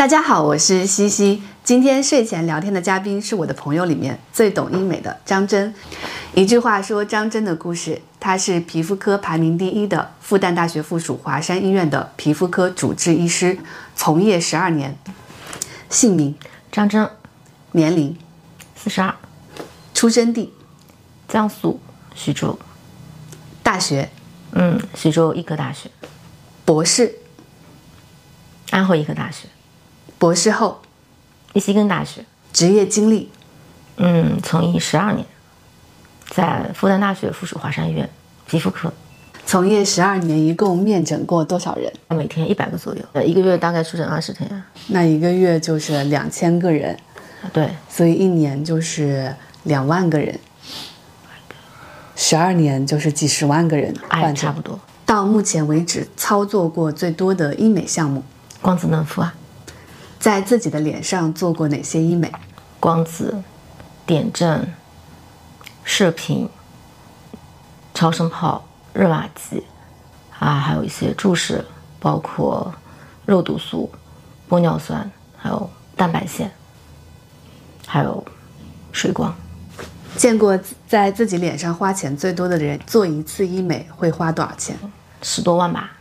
大家好，我是西西。今天睡前聊天的嘉宾是我的朋友里面最懂医美的张真。一句话说张真的故事，她是皮肤科排名第一的复旦大学附属华山医院的皮肤科主治医师，从业十二年。姓名：张真，年龄：四十二，出生地：江苏徐州，大学：嗯，徐州医科大学，博士：安徽医科大学，博士后：密西根大学，职业经历：嗯，从医十二年，在复旦大学附属华山医院皮肤科，从业十二年，一共面诊过多少人？每天一百个左右，呃，一个月大概出诊二十天，那一个月就是两千个人，对，所以一年就是两万个人，十二年就是几十万个人差不。多。到目前为止，操作过最多的医美项目，光子嫩肤啊，在自己的脸上做过哪些医美？光子、点阵、射频、超声炮、热玛吉啊，还有一些注射，包括肉毒素、玻尿酸，还有蛋白线，还有水光。见过在自己脸上花钱最多的人，做一次医美会花多少钱？十多万吧，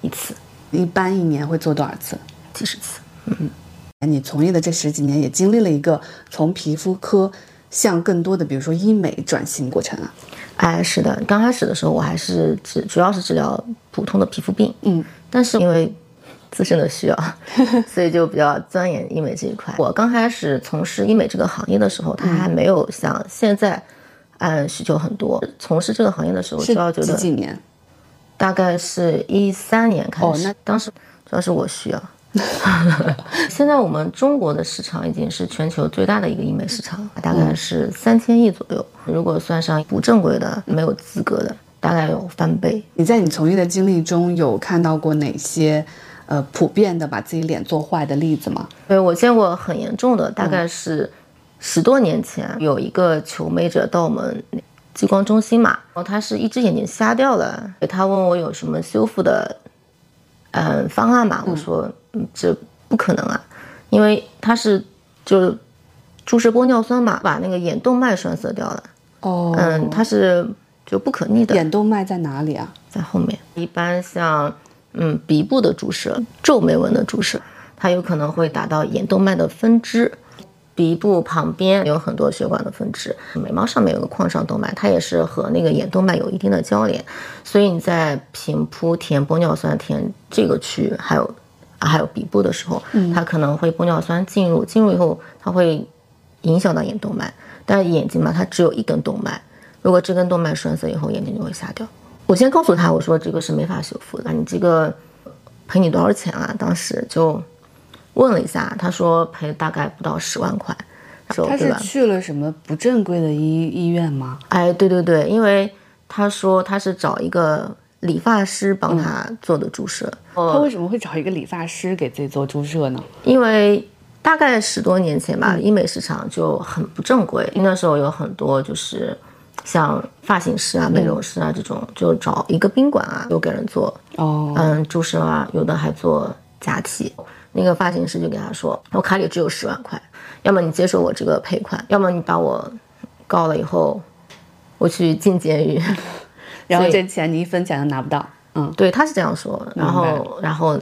一次一般一年会做多少次？几十次。你从业的这十几年，也经历了一个从皮肤科向更多的，比如说医美转型过程啊。哎，是的，刚开始的时候我还是治，主要是治疗普通的皮肤病，嗯，但是因为自身的需要，所以就比较钻研医美这一块。我刚开始从事医美这个行业的时候，它还没有像现在，嗯，需求很多。从事这个行业的时候，主要觉得几几年？大概是一三年开始，哦那当时主要是我需要。现在我们中国的市场已经是全球最大的一个医美市场，大概是三千亿左右。如果算上不正规的、没有资格的，大概有翻倍。你在你从业的经历中有看到过哪些呃普遍的把自己脸做坏的例子吗？对我见过很严重的，大概是十多年前有一个求美者到我们激光中心嘛，然后他是一只眼睛瞎掉了，他问我有什么修复的嗯方案嘛，我说嗯这不可能啊，因为它是就注射玻尿酸嘛，把那个眼动脉栓塞掉了，哦嗯，它是就不可逆的，眼动脉在哪里啊？在后面。一般像嗯鼻部的注射、皱眉纹的注射，它有可能会打到眼动脉的分支。鼻部旁边有很多血管的分支，眉毛上面有个眶上动脉，它也是和那个眼动脉有一定的交联，所以你在平铺填玻尿酸填这个区域，还有啊还有鼻部的时候，它可能会玻尿酸进入，进入以后它会影响到眼动脉，但是眼睛嘛，它只有一根动脉，如果这根动脉栓塞以后，眼睛就会瞎掉。我先告诉他，我说这个是没法修复的，你这个赔你多少钱啊？当时就问了一下，他说赔大概不到十万块，说他是？去了什么不正规的医医院吗？哎，对对对，因为他说他是找一个理发师帮他做的注射，他为什么会找一个理发师给自己做注射呢？因为大概十多年前吧，医美市场就很不正规，那时候有很多就是像发型师啊、美容师啊这种，就找一个宾馆啊，就给人做哦，嗯注射啊，有的还做假体。那个发型师就给他说，我卡里只有十万块，要么你接受我这个赔款，要么你把我告了以后，我去进监狱。然后这钱你一分钱都拿不到。嗯，对，他是这样说，然后然后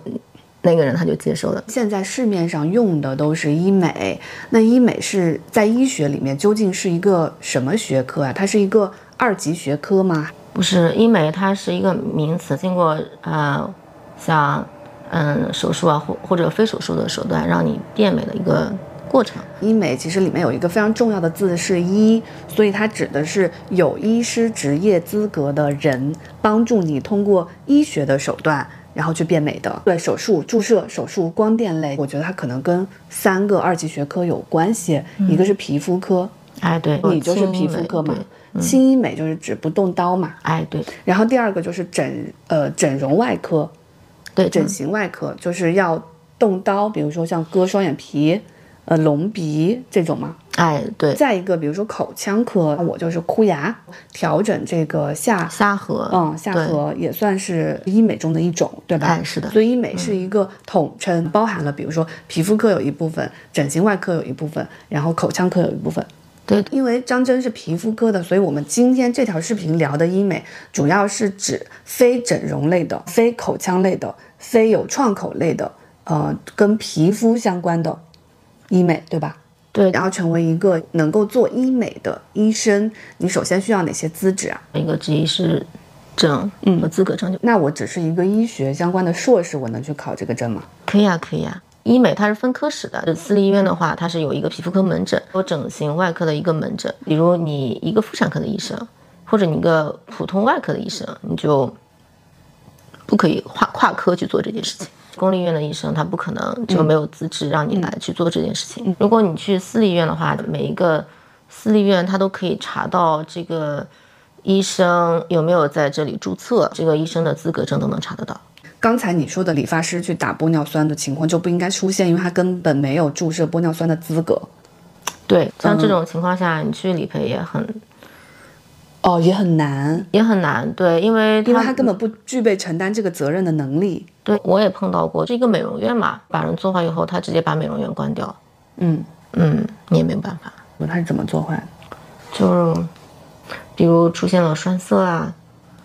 那个人他就接受了。现在市面上用的都是医美，那医美是在医学里面究竟是一个什么学科啊？它是一个二级学科吗？不是医美，它是一个名词，经过呃像嗯手术啊或或者非手术的手段让你变美的一个过程。医美其实里面有一个非常重要的字是“医”，所以它指的是有医师职业资格的人，帮助你通过医学的手段，然后去变美的。对，手术、注射、手术、光电类，我觉得它可能跟三个二级学科有关系，一个是皮肤科，哎，对，你就是皮肤科嘛对，轻医美就是指不动刀嘛。哎，对然后第二个就是整呃整容外科，对，整形外科就是要动刀，比如说像割双眼皮，呃隆鼻这种吗？哎，对，再一个，比如说口腔科，我就是箍牙，调整这个下下颌，嗯，下颌也算是医美中的一种，对吧？哎是的所以医美是一个统称，包含了比如说皮肤科有一部分，整形外科有一部分，然后口腔科有一部分。对，因为张真是皮肤科的，所以我们今天这条视频聊的医美，主要是指非整容类的、非口腔类的、非有创口类的，呃，跟皮肤相关的医美，对吧？对，然后成为一个能够做医美的医生，你首先需要哪些资质啊？一个执业是证和资格证就那我只是一个医学相关的硕士，我能去考这个证吗？可以啊，可以啊。医美它是分科室的，私立医院的话，它是有一个皮肤科门诊，有整形外科的一个门诊。比如你一个妇产科的医生，或者你一个普通外科的医生，你就不可以跨跨科去做这件事情。公立医院的医生他不可能就没有资质让你来去做这件事情。如果你去私立医院的话，每一个私立医院他都可以查到这个医生有没有在这里注册，这个医生的资格证都能查得到。刚才你说的理发师去打玻尿酸的情况就不应该出现，因为他根本没有注射玻尿酸的资格。对，像这种情况下，你去理赔也很哦，也很难，也很难。对，因为因为他根本不具备承担这个责任的能力。对我也碰到过，是一个美容院嘛，把人做坏以后，他直接把美容院关掉。嗯，嗯，你也没有办法，他是怎么做坏的？就是比如出现了栓塞啊，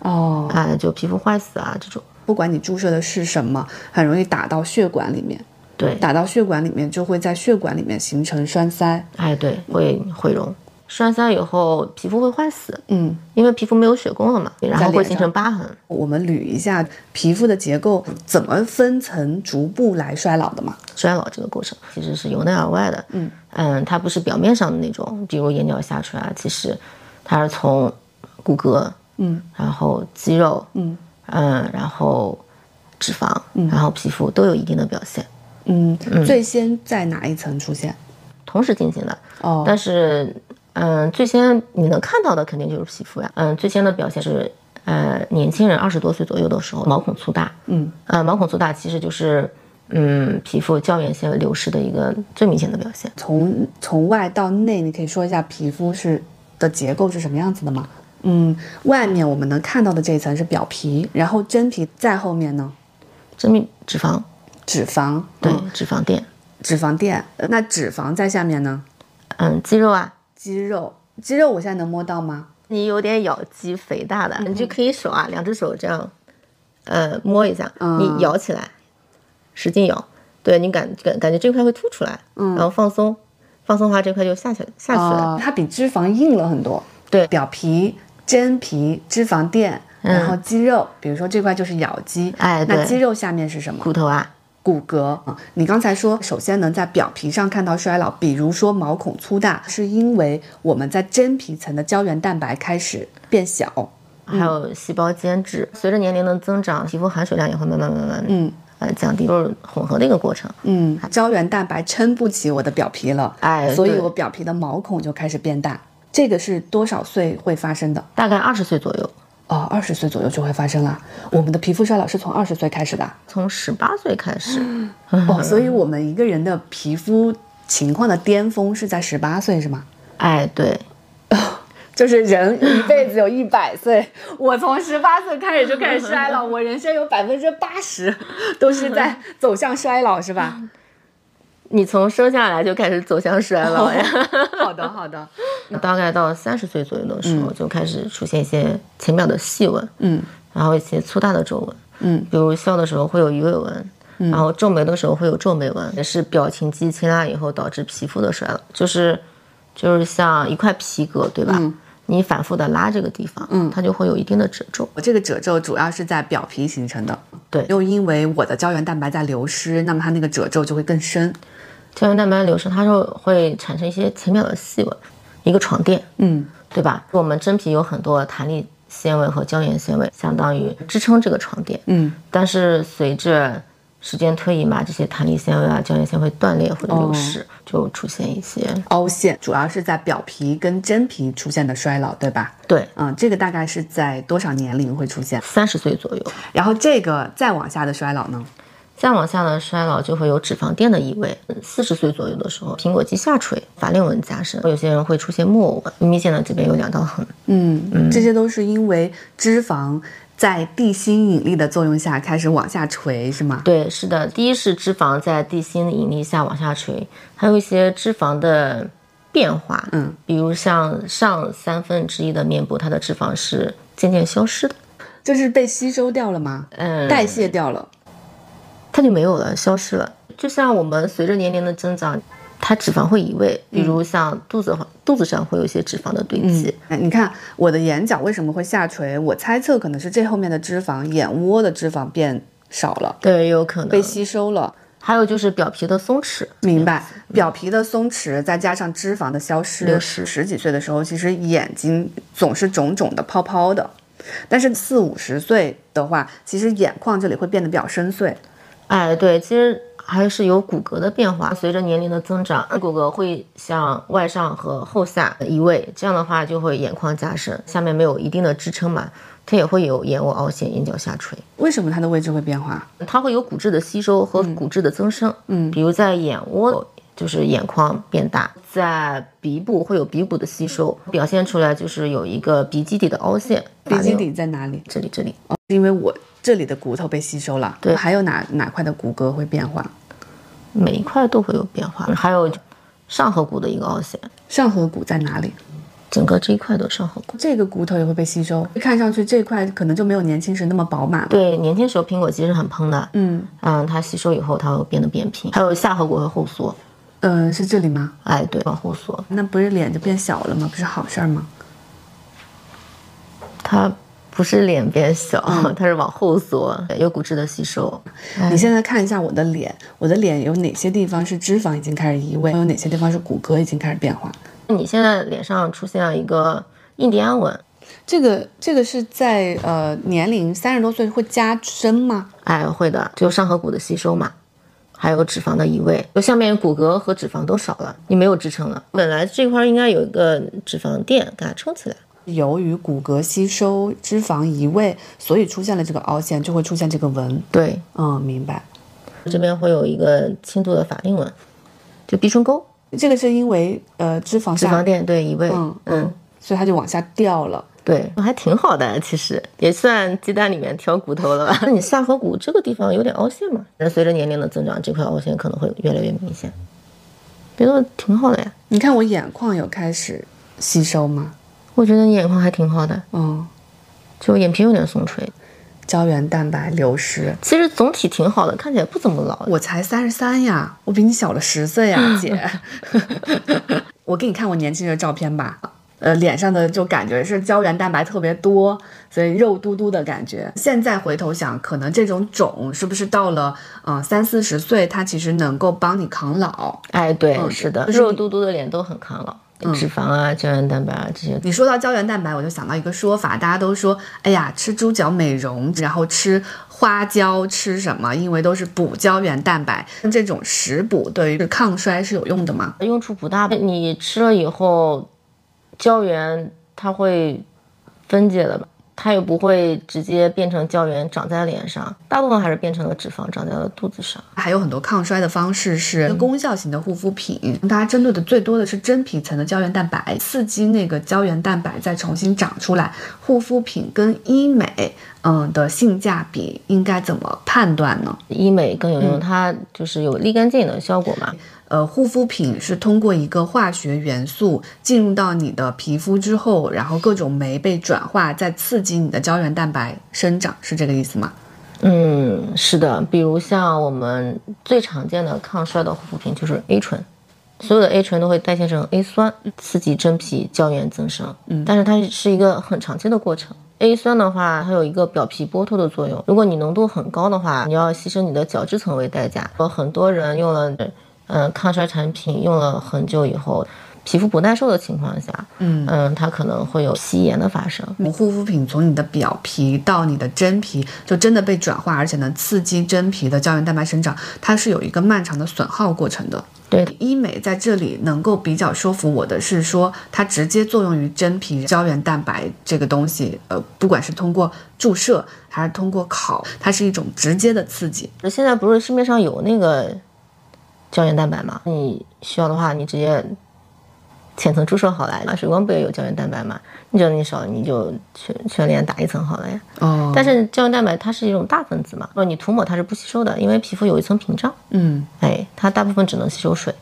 哦，哎，就皮肤坏死啊这种。不管你注射的是什么，很容易打到血管里面，对，打到血管里面就会在血管里面形成栓塞。哎，对，会毁容。栓塞以后皮肤会坏死，嗯，因为皮肤没有血供了嘛，然后会形成疤痕。我们捋一下皮肤的结构，怎么分层逐步来衰老的嘛？衰老这个过程其实是由内而外的，嗯嗯，它不是表面上的那种，比如眼角下垂啊，其实它是从骨骼，嗯然后肌肉，嗯嗯，然后脂肪，然后皮肤都有一定的表现，嗯，最先在哪一层出现？同时进行的。哦，但是，嗯，最先你能看到的肯定就是皮肤呀。嗯，最先的表现是，呃，年轻人二十多岁左右的时候，毛孔粗大。嗯，呃，毛孔粗大其实就是，嗯，皮肤胶原纤维流失的一个最明显的表现。从从外到内，你可以说一下皮肤是的结构是什么样子的吗？嗯，外面我们能看到的这一层是表皮，然后真皮在后面呢，真皮脂肪，脂肪，对，嗯脂肪垫，脂肪垫，呃那脂肪在下面呢，嗯，肌肉啊，肌肉，肌肉我现在能摸到吗？你有点咬肌肥大的，你就可以手啊，两只手这样，呃，摸一下，你咬起来，使劲咬，对你感感感觉这块会凸出来，然后放松，放松的话这块就下去下去了，哦，它比脂肪硬了很多。对。表皮、真皮、脂肪垫，然后肌肉，比如说这块就是咬肌，那哎那肌肉下面是什么？骨头啊，骨骼啊，你刚才说，首先能在表皮上看到衰老，比如说毛孔粗大，是因为我们在真皮层的胶原蛋白开始变小。还有细胞间质，随着年龄的增长，皮肤含水量也会慢慢慢慢嗯呃降低，都是混合的一个过程。嗯，胶原蛋白撑不起我的表皮了，哎所以我表皮的毛孔就开始变大。这个是多少岁会发生的？大概二十岁左右，哦，二十岁左右就会发生了。我们的皮肤衰老是从二十岁开始的啊。从十八岁开始，哦，所以我们一个人的皮肤情况的巅峰是在十八岁，是吗？哎，对，就是人一辈子有一百岁，我从十八岁开始就开始衰老，我人生有百分之八十都是在走向衰老，是吧？你从生下来就开始走向衰老呀。好的，好的，大概到三十岁左右的时候，就开始出现一些浅表的细纹，嗯然后一些粗大的皱纹，嗯，比如笑的时候会有鱼尾纹，然后皱眉的时候会有皱眉纹，也是表情肌牵拉以后导致皮肤的衰老，就是就是像一块皮革，对吧？你反复的拉这个地方，嗯，它就会有一定的褶皱。我这个褶皱主要是在表皮形成的，对又因为我的胶原蛋白在流失，那么它那个褶皱就会更深。胶原蛋白流失，它就会产生一些浅表的细纹，一个床垫，嗯对吧？我们真皮有很多弹力纤维和胶原纤维，相当于支撑这个床垫。嗯，但是随着时间推移嘛，这些弹力纤维啊、胶原纤维断裂或者流失，就出现一些凹陷主要是在表皮跟真皮出现的衰老，对吧？对嗯，这个大概是在多少年龄会出现？三十岁左右。然后这个再往下的衰老呢？再往下的衰老就会有脂肪垫的移位。四十岁左右的时候，苹果肌下垂，法令纹加深，有些人会出现木偶纹，明显的这边有两道痕。嗯，这些都是因为脂肪在地心引力的作用下开始往下垂，是吗？对，是的。第一是脂肪在地心引力下往下垂，还有一些脂肪的变化。嗯，比如像上三分之一的面部，它的脂肪是渐渐消失的，就是被吸收掉了吗？嗯，代谢掉了。它就没有了，消失了。就像我们随着年龄的增长，它脂肪会移位，比如像肚子肚子上会有一些脂肪的堆积。哎，你看我的眼角为什么会下垂？我猜测可能是这后面的脂肪，眼窝的脂肪变少了，对，有可能被吸收了。还有就是表皮的松弛，明白？表皮的松弛，再加上脂肪的消失，流失十几岁的时候，其实眼睛总是肿肿的、泡泡的。但是四五十岁的话，其实眼眶这里会变得比较深邃。哎，对，其实还是有骨骼的变化。随着年龄的增长，骨骼会向外上和后下移位，这样的话就会眼眶加深，下面没有一定的支撑嘛，它也会有眼窝凹陷、眼角下垂。为什么它的位置会变化？它会有骨质的吸收和骨质的增生。嗯，比如在眼窝，就是眼眶变大；在鼻部会有鼻骨的吸收，表现出来就是有一个鼻基底的凹陷。鼻基底在哪里？这里，这里。哦，因为我。这里的骨头被吸收了，对，还有哪哪块的骨骼会变化？每一块都会有变化，还有上颌骨的一个凹陷。上颌骨在哪里？整个这一块的上颌骨，这个骨头也会被吸收。看上去这块可能就没有年轻时那么饱满了。对，年轻时候苹果肌是很蓬的，嗯嗯，它吸收以后它会变得扁平。还有下颌骨会后缩，嗯，是这里吗？哎，对，往后缩，那不是脸就变小了吗？不是好事儿吗？它。不是脸变小，它是往后缩，有骨质的吸收。你现在看一下我的脸，我的脸有哪些地方是脂肪已经开始移位，有哪些地方是骨骼已经开始变化？你现在脸上出现了一个印第安纹，这个这个是在呃年龄三十多岁会加深吗？哎，会的，就上颌骨的吸收嘛，还有脂肪的移位，就下面骨骼和脂肪都少了，你没有支撑了。本来这块应该有一个脂肪垫给它撑起来。由于骨骼吸收、脂肪移位，所以出现了这个凹陷，就会出现这个纹。对，嗯，明白。这边会有一个轻度的法令纹，就鼻唇沟。这个是因为呃脂肪脂肪垫对移位，嗯嗯，所以它就往下掉了。对，还挺好的，其实也算鸡蛋里面挑骨头了吧？那你下颌骨这个地方有点凹陷嘛？那随着年龄的增长，这块凹陷可能会越来越明显。觉得挺好的呀。你看我眼眶有开始吸收吗？我觉得你眼眶还挺好的，嗯，就眼皮有点松垂，胶原蛋白流失，其实总体挺好的，看起来不怎么老。我才三十三呀，我比你小了十岁呀，姐。我给你看我年轻的照片吧，呃，脸上的就感觉是胶原蛋白特别多，所以肉嘟嘟的感觉。现在回头想，可能这种肿是不是到了嗯三四十岁，它其实能够帮你抗老？哎，对，是的，肉嘟嘟的脸都很抗老。脂肪啊，胶原蛋白啊，这些。你说到胶原蛋白，我就想到一个说法，大家都说，哎呀，吃猪脚美容，然后吃花椒，吃什么？因为都是补胶原蛋白。这种食补对于抗衰是有用的吗？用处不大。你吃了以后，胶原它会分解的吧？它又不会直接变成胶原长在脸上，大部分还是变成了脂肪长在了肚子上。还有很多抗衰的方式是功效型的护肤品，大家针对的最多的是真皮层的胶原蛋白，刺激那个胶原蛋白再重新长出来。护肤品跟医美，嗯的性价比应该怎么判断呢？医美更有用，它就是有立竿见影的效果嘛。呃，护肤品是通过一个化学元素进入到你的皮肤之后，然后各种酶被转化，再刺激你的胶原蛋白生长，是这个意思吗？嗯，是的。比如像我们最常见的抗衰的护肤品就是 A 醇，所有的 A 醇都会代谢成 A 酸，刺激真皮胶原增生。嗯，但是它是一个很长期的过程。A 酸的话，它有一个表皮剥脱的作用，如果你浓度很高的话，你要牺牲你的角质层为代价。有很多人用了。嗯，抗衰产品用了很久以后，皮肤不耐受的情况下，嗯嗯，它可能会有吸炎的发生。护肤品从你的表皮到你的真皮，就真的被转化，而且能刺激真皮的胶原蛋白生长，它是有一个漫长的损耗过程的。对，医美在这里能够比较说服我的是说，它直接作用于真皮胶原蛋白这个东西，呃，不管是通过注射还是通过烤，它是一种直接的刺激。现在不是市面上有那个胶原蛋白嘛？你需要的话，你直接。浅层注射好了，啊，水光不也有胶原蛋白嘛？你觉得你少，你就全全脸打一层好了呀。哦。但是胶原蛋白它是一种大分子嘛，说你涂抹它是不吸收的，因为皮肤有一层屏障。嗯。哎，它大部分只能吸收水。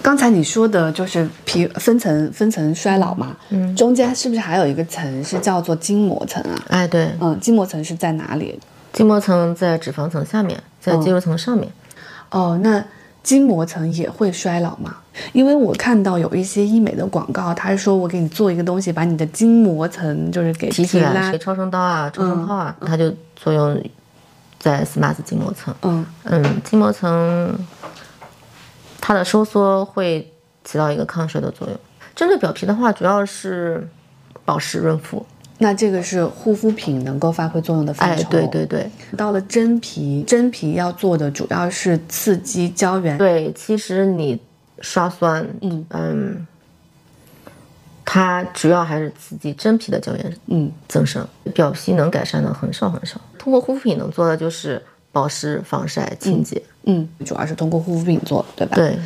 刚才你说的就是皮分层分层衰老嘛？嗯。中间是不是还有一个层是叫做筋膜层啊？哎，对。嗯，筋膜层是在哪里？筋膜层在脂肪层下面，在肌肉层上面。哦，那。筋膜层也会衰老吗？因为我看到有一些医美的广告，他是说我给你做一个东西，把你的筋膜层就是给提起来，超声刀啊、超声炮啊，它就作用在 SMAS 筋膜层。嗯嗯，筋膜层它的收缩会起到一个抗衰的作用。针对表皮的话，主要是保湿润肤。那这个是护肤品能够发挥作用的范畴。哎，对对对。到了真皮，真皮要做的主要是刺激胶原。对，其实你刷酸，嗯嗯，它主要还是刺激真皮的胶原，嗯，增生。表皮能改善的很少很少。通过护肤品能做的就是保湿、防晒、清洁。嗯，主要是通过护肤品做，对吧？对。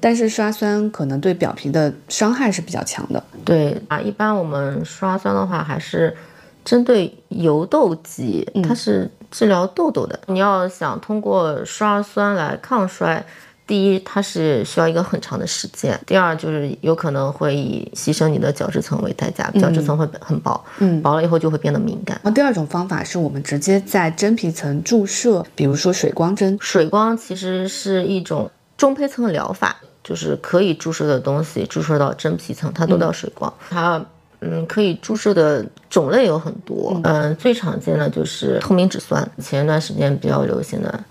但是刷酸可能对表皮的伤害是比较强的。对啊，一般我们刷酸的话，还是针对油痘肌，它是治疗痘痘的。你要想通过刷酸来抗衰。第一，它是需要一个很长的时间；第二，就是有可能会以牺牲你的角质层为代价，角质层会很薄，嗯，薄了以后就会变得敏感。那第二种方法是我们直接在真皮层注射，比如说水光针。水光其实是一种中胚层的疗法，就是可以注射的东西注射到真皮层，它都叫水光。它嗯，可以注射的种类有很多，嗯，最常见的就是透明质酸，前一段时间比较流行的。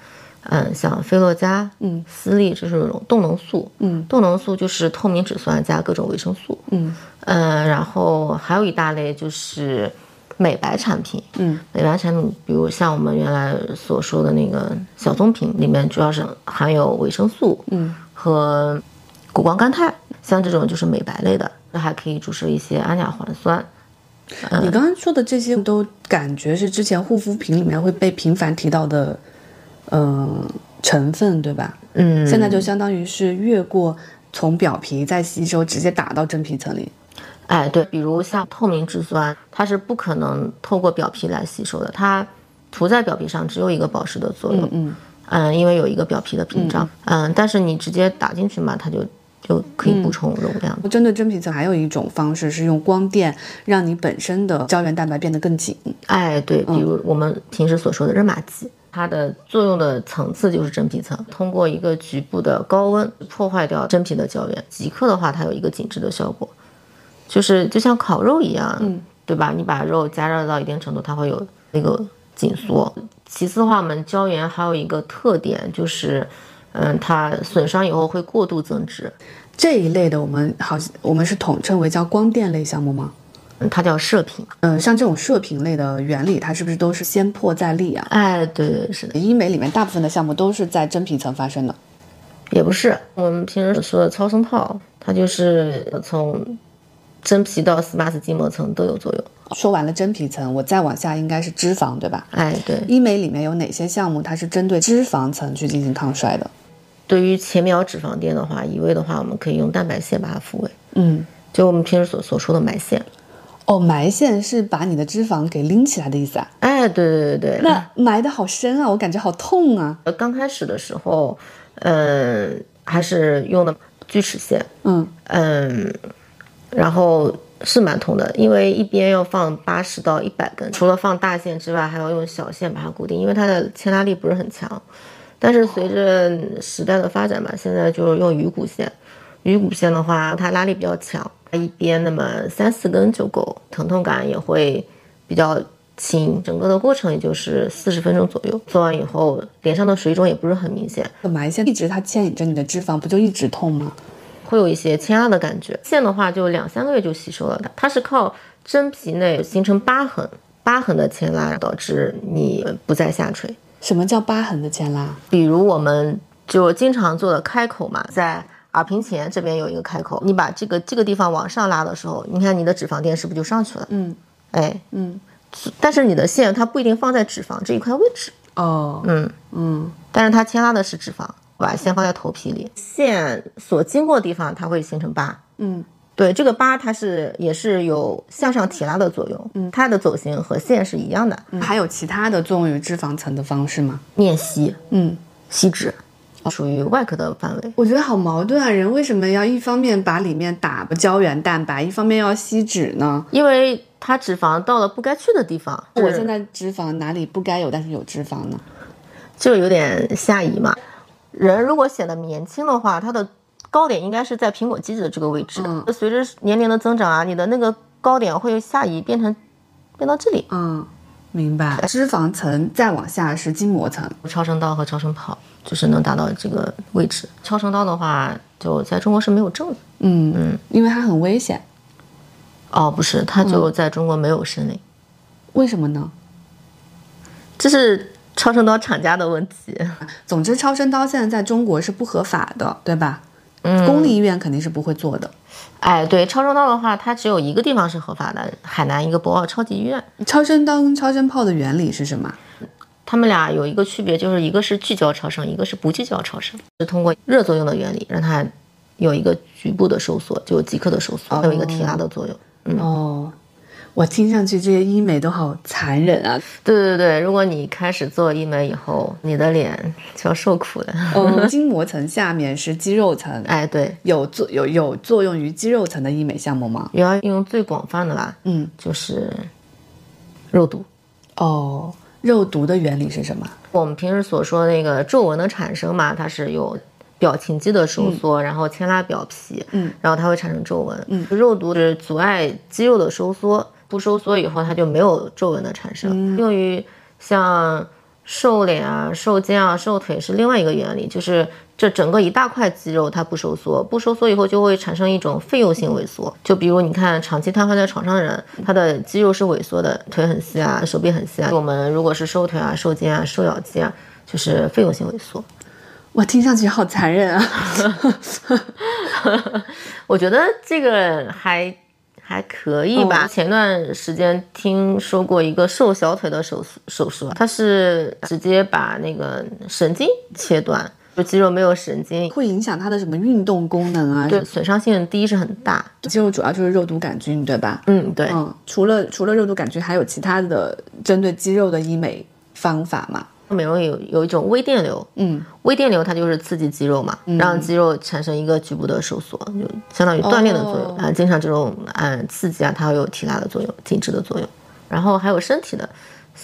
嗯，像菲洛嘉、嗯，斯利，这是种动能素，嗯，动能素就是透明质酸加各种维生素，嗯，呃，然后还有一大类就是美白产品，嗯，美白产品，比如像我们原来所说的那个小棕瓶，里面主要是含有维生素，嗯，和谷胱甘肽，像这种就是美白类的，那还可以注射一些氨甲环酸。你刚刚说的这些都感觉是之前护肤品里面会被频繁提到的。嗯，成分对吧？嗯，现在就相当于是越过从表皮再吸收，直接打到真皮层里。哎，对，比如像透明质酸，它是不可能透过表皮来吸收的，它涂在表皮上只有一个保湿的作用。嗯嗯，因为有一个表皮的屏障。嗯，但是你直接打进去嘛，它就就可以补充容量。针对真皮层，还有一种方式是用光电让你本身的胶原蛋白变得更紧。哎，对，比如我们平时所说的热玛吉。它的作用的层次就是真皮层，通过一个局部的高温破坏掉真皮的胶原，即刻的话它有一个紧致的效果，就是就像烤肉一样，嗯，对吧？你把肉加热到一定程度，它会有那个紧缩。其次的话，我们胶原还有一个特点就是，嗯，它损伤以后会过度增殖。这一类的我们好，我们是统称为叫光电类项目吗？它叫射频，嗯，像这种射频类的原理，它是不是都是先破再立啊？哎，对对是的。医美里面大部分的项目都是在真皮层发生的，也不是。我们平时说的超声炮，它就是从真皮到 SMAS 筋膜层都有作用。说完了真皮层，我再往下应该是脂肪，对吧？哎，对。医美里面有哪些项目它是针对脂肪层去进行抗衰的？对于浅表脂肪垫的话，移位的话，我们可以用蛋白线把它复位。嗯，就我们平时所所说的埋线。哦，埋线是把你的脂肪给拎起来的意思啊？哎，对对对对。那埋的好深啊，我感觉好痛啊。呃，刚开始的时候，嗯，还是用的锯齿线，嗯嗯，然后是蛮痛的，因为一边要放八十到一百根，除了放大线之外，还要用小线把它固定，因为它的牵拉力不是很强。但是随着时代的发展吧，现在就是用鱼骨线，鱼骨线的话，它拉力比较强。一边那么三四根就够，疼痛感也会比较轻，整个的过程也就是四十分钟左右。做完以后，脸上的水肿也不是很明显。埋线一直它牵引着你的脂肪，不就一直痛吗？会有一些牵拉的感觉。线的话，就两三个月就吸收了的，它是靠真皮内形成疤痕，疤痕的牵拉导致你不再下垂。什么叫疤痕的牵拉？比如我们就经常做的开口嘛，在耳屏前这边有一个开口，你把这个这个地方往上拉的时候，你看你的脂肪垫是不是就上去了？嗯。哎，嗯，但是你的线它不一定放在脂肪这一块位置，哦，嗯，嗯。但是它牵拉的是脂肪，把线放在头皮里，线所经过的地方它会形成疤。嗯。对，这个疤它是也是有向上提拉的作用，嗯，它的走形和线是一样的。还有其他的作用于脂肪层的方式吗？面吸嗯，吸脂，属于外科的范围。我觉得好矛盾啊，人为什么要一方面把里面打胶原蛋白，一方面要吸脂呢？因为它脂肪到了不该去的地方，我现在脂肪哪里不该有，但是有脂肪呢？就有点下移嘛。人如果显得年轻的话，它的高点应该是在苹果肌的这个位置。嗯随着年龄的增长啊，你的那个高点会下移，变成变到这里。嗯，明白。脂肪层再往下是筋膜层。超声刀和超声炮就是能达到这个位置。超声刀的话，就在中国是没有证的。嗯嗯，因为它很危险。哦，不是，它就在中国没有申领，为什么呢？这是超声刀厂家的问题。总之，超声刀现在在中国是不合法的，对吧？嗯公立医院肯定是不会做的。哎，对，超声刀的话，它只有一个地方是合法的，海南一个博鳌超级医院。超声刀跟超声炮的原理是什么？它们俩有一个区别，就是一个是聚焦超声，一个是不聚焦超声，是通过热作用的原理，让它有一个局部的收缩，就有即刻的收缩，还有一个提拉的作用。哦，我听上去这些医美都好残忍啊！对对对，如果你开始做医美以后，你的脸就要受苦的。哦，筋膜层下面是肌肉层，哎，对，有作有有作用于肌肉层的医美项目吗？主要用最广泛的吧，嗯，就是肉毒。哦，肉毒的原理是什么？我们平时所说那个皱纹的产生嘛，它是有表情肌的收缩，然后牵拉表皮，嗯，然后它会产生皱纹。嗯，肉毒是阻碍肌肉的收缩，不收缩以后它就没有皱纹的产生。用于像瘦脸啊、瘦肩啊、瘦腿是另外一个原理，就是这整个一大块肌肉它不收缩，不收缩以后就会产生一种废用性萎缩。就比如你看长期瘫痪在床上的人，他的肌肉是萎缩的，腿很细啊，手臂很细啊。我们如果是瘦腿啊、瘦肩啊、瘦咬肌啊，就是废用性萎缩。我听上去好残忍啊！我觉得这个还还可以吧。前段时间听说过一个瘦小腿的手术手术，它是直接把那个神经切断，就肌肉没有神经，会影响它的什么运动功能啊？对，损伤性第一是很大。肌肉主要就是肉毒杆菌，对吧？嗯，对。嗯，除了除了肉毒杆菌，还有其他的针对肌肉的医美方法吗？美容有有一种微电流，嗯，微电流它就是刺激肌肉嘛，让肌肉产生一个局部的收缩，就相当于锻炼的作用啊。经常这种嗯刺激啊，它会有提拉的作用、紧致的作用。然后还有身体的，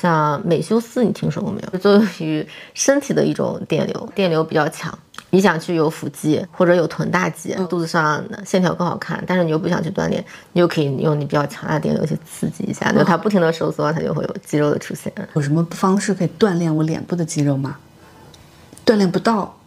像美修斯，你听说过没有？作用于身体的一种电流，电流比较强。你想去有腹肌或者有臀大肌，肚子上的线条更好看，但是你又不想去锻炼，你就可以用你比较强大的电流去刺激一下，就它不停的收缩，它就会有肌肉的出现。有什么方式可以锻炼我脸部的肌肉吗？锻炼不到，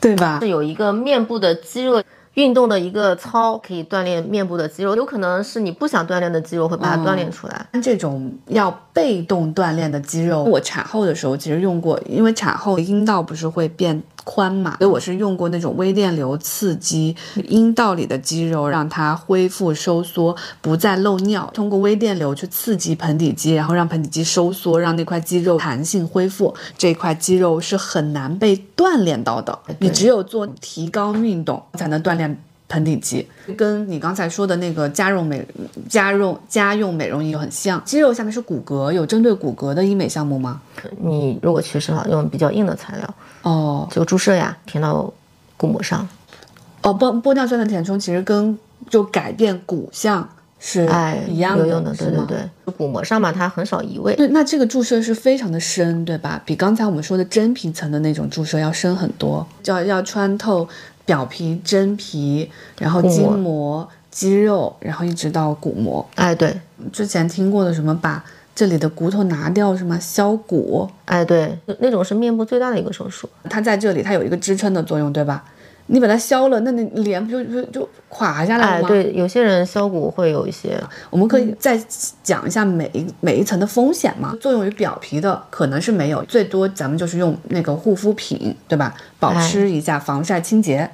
对吧是？有一个面部的肌肉运动的一个操，可以锻炼面部的肌肉，有可能是你不想锻炼的肌肉会把它锻炼出来。这种要被动锻炼的肌肉，我产后的时候其实用过，因为产后阴道不是会变宽嘛，所以我是用过那种微电流刺激阴道里的肌肉，让它恢复收缩，不再漏尿。通过微电流去刺激盆底肌，然后让盆底肌收缩，让那块肌肉弹性恢复。这块肌肉是很难被锻炼到的，你只有做提高运动才能锻炼。盆底肌跟你刚才说的那个家用美家用家用美容仪很像，肌肉下面是骨骼，有针对骨骼的医美项目吗？你如果缺失的话，用比较硬的材料，哦就注射呀，填到骨膜上。哦，玻玻尿酸的填充其实跟就改变骨相是哎，一样有用的，对对对。骨膜上嘛，它很少移位。对，那这个注射是非常的深，对吧？比刚才我们说的真皮层的那种注射要深很多，就要要穿透表皮、真皮，然后筋膜膜、肌肉，然后一直到骨膜。哎，对，之前听过的什么把这里的骨头拿掉，什么削骨，哎，对，那种是面部最大的一个手术。它在这里它有一个支撑的作用，对吧？你把它削了，那你脸不就就就垮下来了吗？，哎对，有些人削骨会有一些，我们可以再讲一下每一每一层的风险嘛。作用于表皮的可能是没有，最多咱们就是用那个护肤品，对吧？保湿一下，防晒清洁。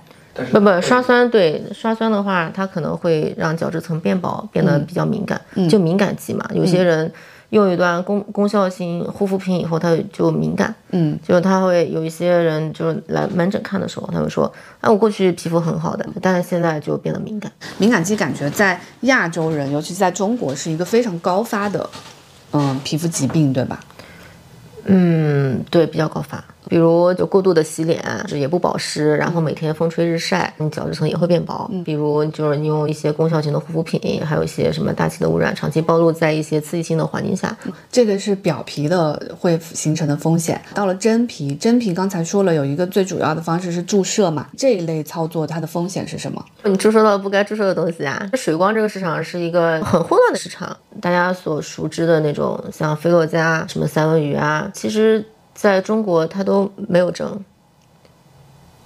不不，刷酸对刷酸的话，它可能会让角质层变薄，变得比较敏感，就敏感肌嘛。有些人用一段功功效性护肤品以后，他就敏感，嗯，就他会有一些人就是来门诊看的时候，他会说，哎，我过去皮肤很好的，但是现在就变得敏感。敏感肌感觉在亚洲人，尤其是在中国，是一个非常高发的，嗯，皮肤疾病，对吧？嗯，对，比较高发，比如就过度的洗脸，就是也不保湿，然后每天风吹日晒，你角质层也会变薄。比如就是你用一些功效型的护肤品，还有一些什么大气的污染，长期暴露在一些刺激性的环境下，这个是表皮的会形成的风险。到了真皮，真皮刚才说了有一个最主要的方式是注射嘛，这一类操作它的风险是什么？你注射到不该注射的东西啊。水光这个市场是一个很混乱的市场，大家所熟知的那种像菲洛嘉、什么三文鱼啊，其实在中国它都没有证。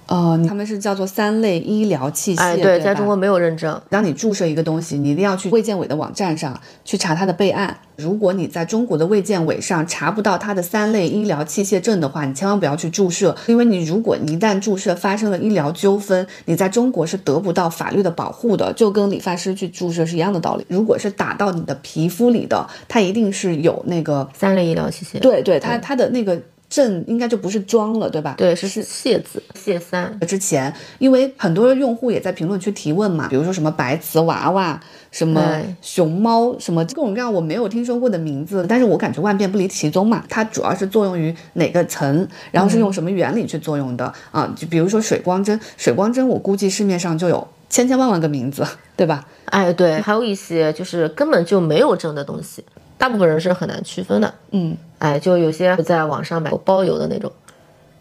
呃，他们是叫做三类医疗器械，哎，对在中国没有认证。当你注射一个东西，你一定要去卫健委的网站上去查它的备案。如果你在中国的卫健委上查不到它的三类医疗器械证的话，你千万不要去注射，因为你如果一旦注射发生了医疗纠纷，你在中国是得不到法律的保护的，就跟理发师去注射是一样的道理。如果是打到你的皮肤里的，它一定是有那个，三类医疗器械，对对，它它的那个证应该就不是装了，对吧？对，是蟹字蟹三。之前，因为很多用户也在评论区提问嘛，比如说什么白瓷娃娃、什么熊猫、什么各种各样我没有听说过的名字，但是我感觉万变不离其宗嘛。它主要是作用于哪个层，然后是用什么原理去作用的、啊？就比如说水光针，水光针我估计市面上就有千千万万个名字，对吧？哎，对，还有一些就是根本就没有证的东西，大部分人是很难区分的。嗯，哎，就有些在网上买包邮的那种，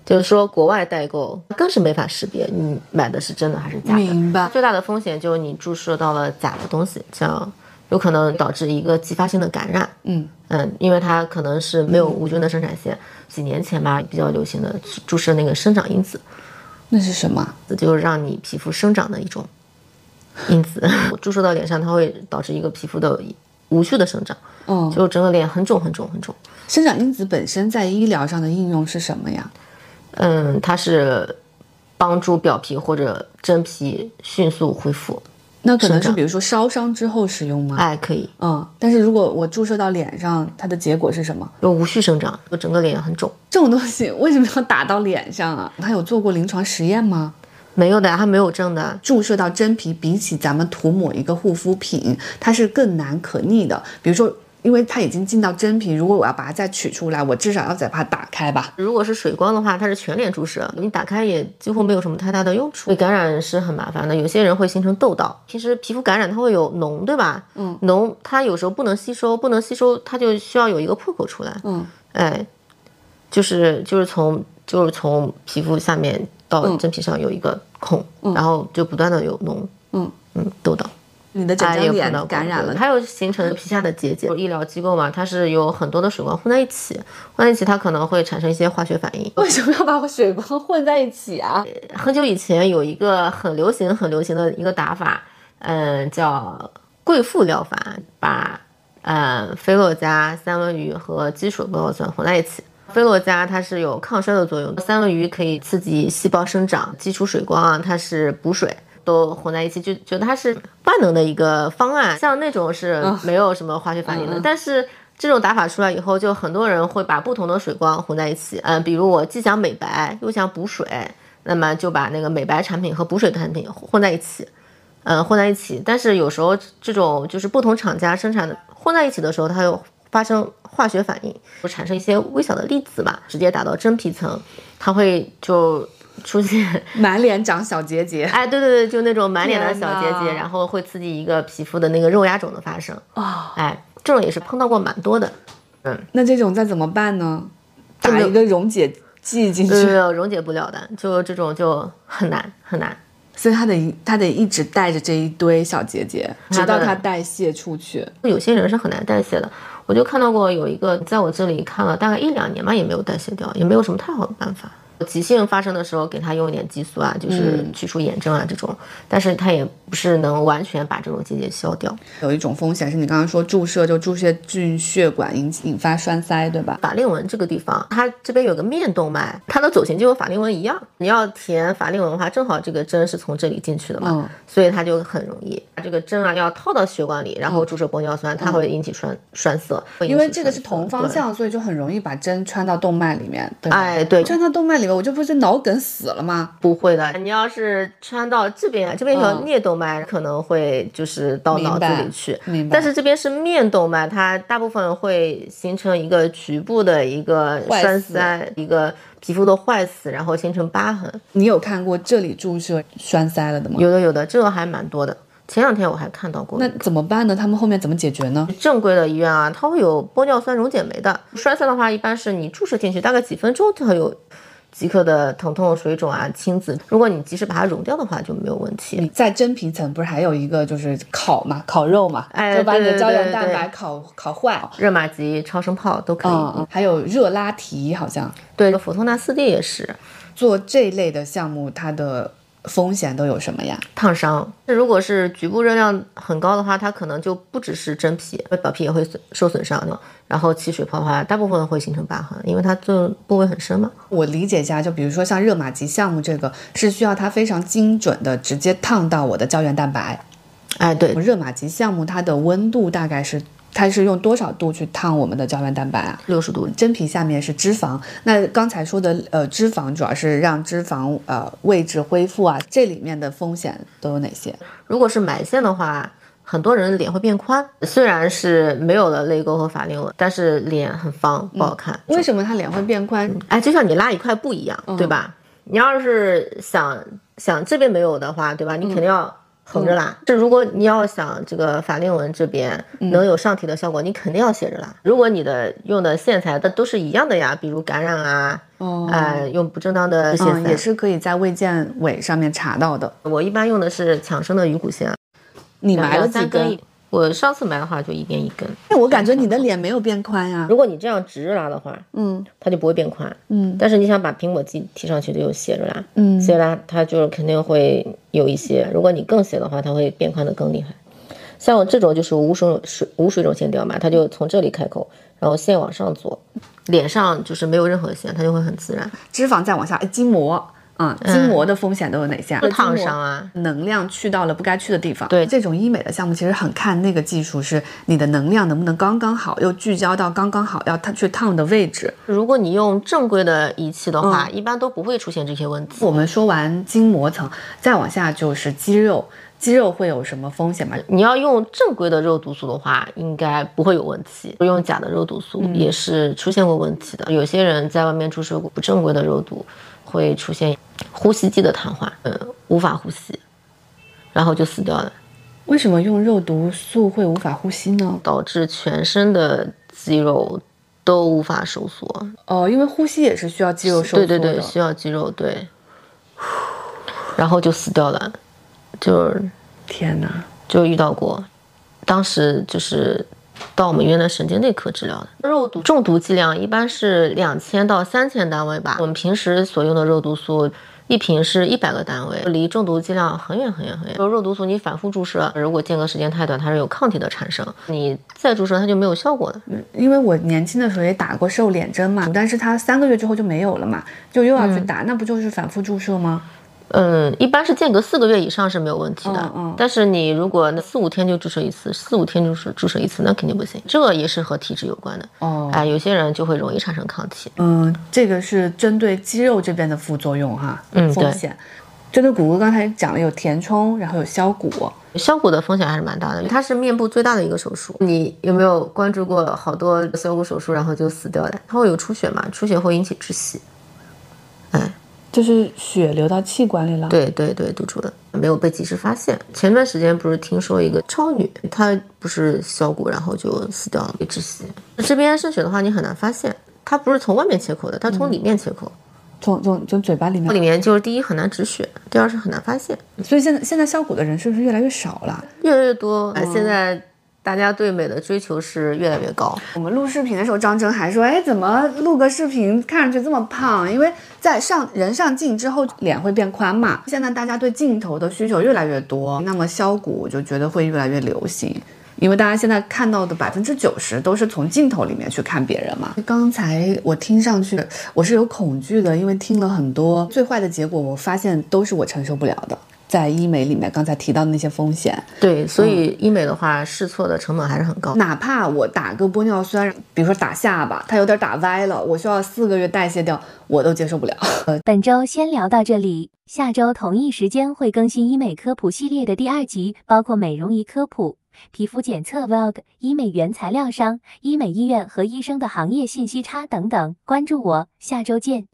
就是说国外代购更是没法识别你买的是真的还是假的。明白。最大的风险就是你注射到了假的东西，像有可能导致一个继发性的感染。嗯嗯，因为它可能是没有无菌的生产线。几年前吧，比较流行的注射那个生长因子，那是什么？就是让你皮肤生长的一种因子，注射到脸上，它会导致一个皮肤的无序的生长，嗯，就整个脸很肿很肿很肿。生长因子本身在医疗上的应用是什么呀？嗯，它是帮助表皮或者真皮迅速恢复。那可能是比如说烧伤之后使用吗？哎，可以，嗯，但是如果我注射到脸上，它的结果是什么？有无序生长，就整个脸很肿。这种东西为什么要打到脸上啊？他有做过临床实验吗？没有的，它没有证的。注射到真皮，比起咱们涂抹一个护肤品，它是更难可逆的。比如说，因为它已经进到真皮，如果我要把它再取出来，我至少要再把它打开吧。如果是水光的话，它是全脸注射，你打开也几乎没有什么太大的用处。对感染是很麻烦的，有些人会形成痘痘。平时皮肤感染它会有脓，对吧？嗯，脓它有时候不能吸收，不能吸收，它就需要有一个破口出来。嗯，哎，就是就是从就是从皮肤下面到真皮上有一个孔，然后就不断的有脓。嗯嗯，痘痘。你的整哎，张脸也碰到过感染了对，还有形成皮下的结节。医疗机构嘛，它是有很多的水光混在一起，混在一起它可能会产生一些化学反应。为什么要把水光混在一起啊？很久以前有一个很流行、很流行的一个打法，嗯，叫贵妇疗法，把嗯菲洛嘉、三文鱼和基础玻尿酸混在一起。菲洛嘉它是有抗衰的作用，三文鱼可以刺激细胞生长，基础水光啊它是补水。都混在一起，就觉得它是万能的一个方案。像那种是没有什么化学反应的，但是这种打法出来以后，就很多人会把不同的水光混在一起。嗯，比如我既想美白又想补水，那么就把那个美白产品和补水产品混在一起，嗯，混在一起。但是有时候这种就是不同厂家生产的混在一起的时候，它又发生化学反应，就产生一些微小的粒子吧，直接打到真皮层，它会就出现，满脸长小结节 哎，对对对，就那种满脸的小结节，然后会刺激一个皮肤的那个肉芽肿的发生。哦！哎，这种也是碰到过蛮多的。嗯那这种再怎么办呢？打一个溶解剂进去，对对对，溶解不了的，就这种就很难很难。所以他得他得一直带着这一堆小结节，直到它代谢出去。有些人是很难代谢的，我就看到过有一个在我这里看了大概一两年吧，也没有代谢掉，也没有什么太好的办法。急性发生的时候，给他用一点激素啊，就是去除炎症啊这种，但是它也不是能完全把这种结节消掉。有一种风险是你刚刚说注射就注射进血管引引发栓塞，对吧？法令纹这个地方，它这边有个面动脉，它的走形就和法令纹一样。你要填法令纹的话，正好这个针是从这里进去的嘛，嗯所以它就很容易。这个针啊要套到血管里，然后注射玻尿酸，它会引起栓栓塞，因为这个是同方。向，所以就很容易把针穿到动脉里面，对？哎，对，穿到动脉里面，我这不是脑梗死了吗？不会的。你要是穿到这边，这边有颞动脉，可能会就是到脑子里去。明白但是这边是面动脉，它大部分会形成一个局部的一个栓塞，一个皮肤的坏死，然后形成疤痕。你有看过这里注射栓塞了的吗？有的有的，这个还蛮多的。前两天我还看到过。那怎么办呢？他们后面怎么解决呢？正规的医院啊，它会有玻尿酸溶解酶的。栓塞的话，一般是你注射进去，大概几分钟就会有即刻的疼痛、水肿啊、青紫。如果你及时把它溶掉的话，就没有问题。你在真皮层不是还有一个就是烤嘛，烤肉嘛，哎就把你的胶原蛋白烤烤坏。热玛吉、超声炮都可以。还有热拉提，好像对，佛托纳四 D 也是做这类的项目，它的风险都有什么呀？烫伤。那如果是局部热量很高的话，它可能就不只是真皮，表皮也会损受损伤。然后起水泡的话，大部分会形成疤痕，因为它这部位很深嘛。我理解一下，就比如说像热玛吉项目这个，是需要它非常精准的直接烫到我的胶原蛋白。哎，对，热玛吉项目它的温度大概是，它是用多少度去烫我们的胶原蛋白啊？六十度。真皮下面是脂肪，那刚才说的呃脂肪主要是让脂肪呃位置恢复啊，这里面的风险都有哪些？如果是埋线的话，很多人脸会变宽，虽然是没有了泪沟和法令纹，但是脸很方，不好看。为什么他脸会变宽？哎，就像你拉一块布一样，对吧？你要是想想这边没有的话，对吧？你肯定要横着拉。这、如果你要想这个法令纹这边能有上提的效果，你肯定要斜着拉。如果你的用的线材的都是一样的呀，比如感染啊，哦呃，用不正当的线也是可以在卫健委上面查到的。我一般用的是强生的鱼骨线，你埋了几根？我上次买的话就一边一根。哎，我感觉你的脸没有变宽呀。如果你这样直着拉的话，嗯它就不会变宽。嗯但是你想把苹果肌提上去，就斜着拉，嗯斜着拉它就是肯定会有一些。如果你更斜的话，它会变宽的更厉害。像我这种就是无水水无水肿线雕嘛，它就从这里开口，然后线往上做，脸上就是没有任何线，它就会很自然。脂肪再往下，哎筋膜。嗯，筋膜的风险都有哪些啊？烫伤啊，能量去到了不该去的地方。对这种医美的项目其实很看那个技术，是你的能量能不能刚刚好，又聚焦到刚刚好要它去烫的位置。如果你用正规的仪器的话，一般都不会出现这些问题。我们说完筋膜层，再往下就是肌肉，肌肉会有什么风险吗？你要用正规的肉毒素的话，应该不会有问题。用假的肉毒素也是出现过问题的。有些人在外面注射过不正规的肉毒，会出现呼吸机的瘫痪，嗯，无法呼吸，然后就死掉了，为什么用肉毒素会无法呼吸呢？导致全身的肌肉都无法收缩。哦，因为呼吸也是需要肌肉收缩的。对对对，需要肌肉对，然后就死掉了，就是天哪！就遇到过，当时就是到我们医院的神经内科治疗的。肉毒中毒剂量一般是两千到三千单位吧，我们平时所用的肉毒素。一瓶是一百个单位，离中毒剂量很远很远很远。肉毒素你反复注射，如果间隔时间太短，它是有抗体的产生，你再注射它就没有效果了。因为我年轻的时候也打过瘦脸针嘛，但是它三个月之后就没有了嘛，就又要去打，那不就是反复注射吗？嗯，一般是间隔四个月以上是没有问题的。嗯嗯但是你如果那四五天就注射一次，四五天就是注射一次，那肯定不行。这个也是和体质有关的。哦哎，有些人就会容易产生抗体。嗯，这个是针对肌肉这边的副作用哈，嗯对风险。针对骨骼，刚才讲了有填充，然后有削骨，削骨的风险还是蛮大的，它是面部最大的一个手术。你有没有关注过好多削骨手术然后就死掉的？它会有出血嘛？出血会引起窒息。哎，就是血流到气管里了。，对对对，堵住了，没有被及时发现。前段时间不是听说一个超女，她不是削骨然后就死掉了，被窒息。这边渗血的话，你很难发现，它不是从外面切口的，它从里面切口。从从从嘴巴里面。里面就是第一很难止血，第二是很难发现，所以现在现在削骨的人是不是越来越少了？越来越多。哎，现在大家对美的追求是越来越高。我们录视频的时候，张真还说：“哎，怎么录个视频看上去这么胖？因为在上人上镜之后，脸会变宽嘛。现在大家对镜头的需求越来越多，那么削骨我就觉得会越来越流行。”因为大家现在看到的百分之九十都是从镜头里面去看别人嘛。刚才我听上去我是有恐惧的，因为听了很多最坏的结果，我发现都是我承受不了的。在医美里面，刚才提到的那些风险，对，所以医美的话，试错的成本还是很高。哪怕我打个玻尿酸，比如说打下巴，它有点打歪了，我需要四个月代谢掉，我都接受不了。本周先聊到这里，下周同一时间会更新医美科普系列的第二集，包括美容仪科普。皮肤检测 Vlog、医美原材料商、医美医院和医生的行业信息差等等，关注我，下周见。